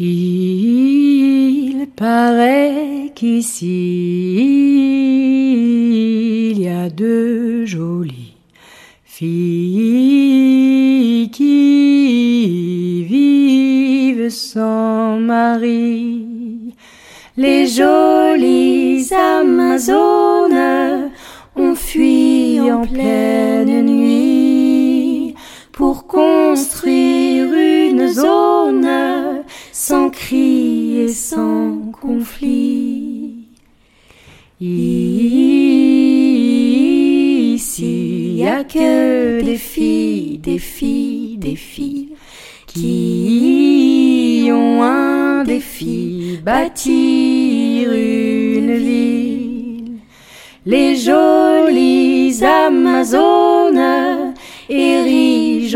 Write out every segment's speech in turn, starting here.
Il paraît qu'ici il y a deux jolies filles qui vivent sans mari. Les jolies Amazones ont fui en pleine nuit construire une zone sans cri et sans conflit. Ici, y a que des filles, des filles, des filles qui ont un défi, bâtir une ville. Les jolies Amazones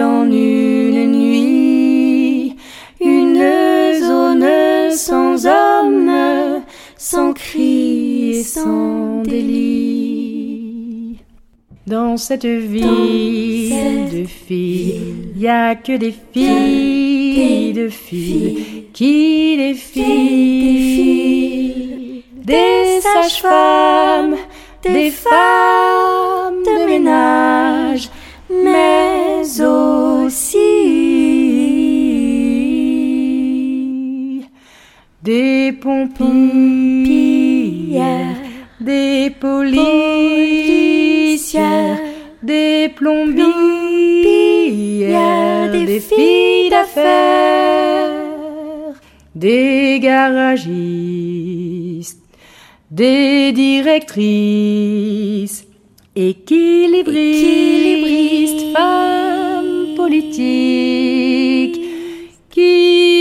en une nuit une zone sans homme, sans cri et sans délit. Dans cette ville cette de filles, y a que des filles, de filles qui défilent. Des sages-femmes, des femmes des pompières, des policières, des plombières, des filles d'affaires, des garagistes, des directrices, équilibristes, femmes politiques qui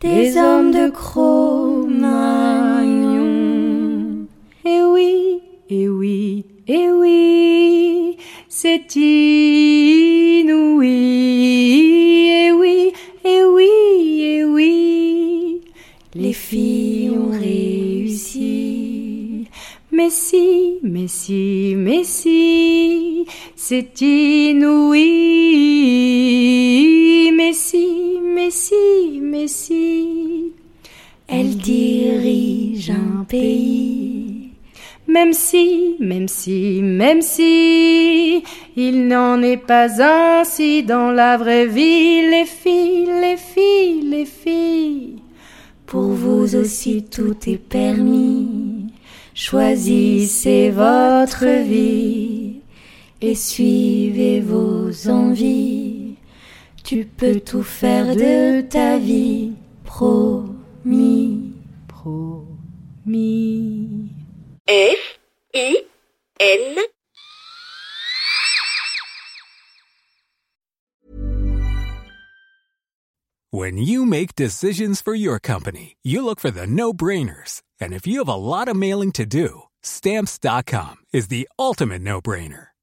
des hommes de Cro-Magnon. Et oui, et oui, et oui, c'est inouï. Et oui, et oui, et oui, les filles ont réussi. Mais si, mais si, mais si, c'est inouï. Mais si, mais si, elle dirige un pays. Même si, même si, même si, il n'en est pas ainsi dans la vraie vie, les filles, les filles, les filles. Pour vous aussi tout est permis. Choisissez votre vie et suivez vos envies. Tu peux tout faire de ta vie, promis, promis. F I N When you make decisions for your company, you look for the no brainers. And if you have a lot of mailing to do, stamps.com is the ultimate no brainer.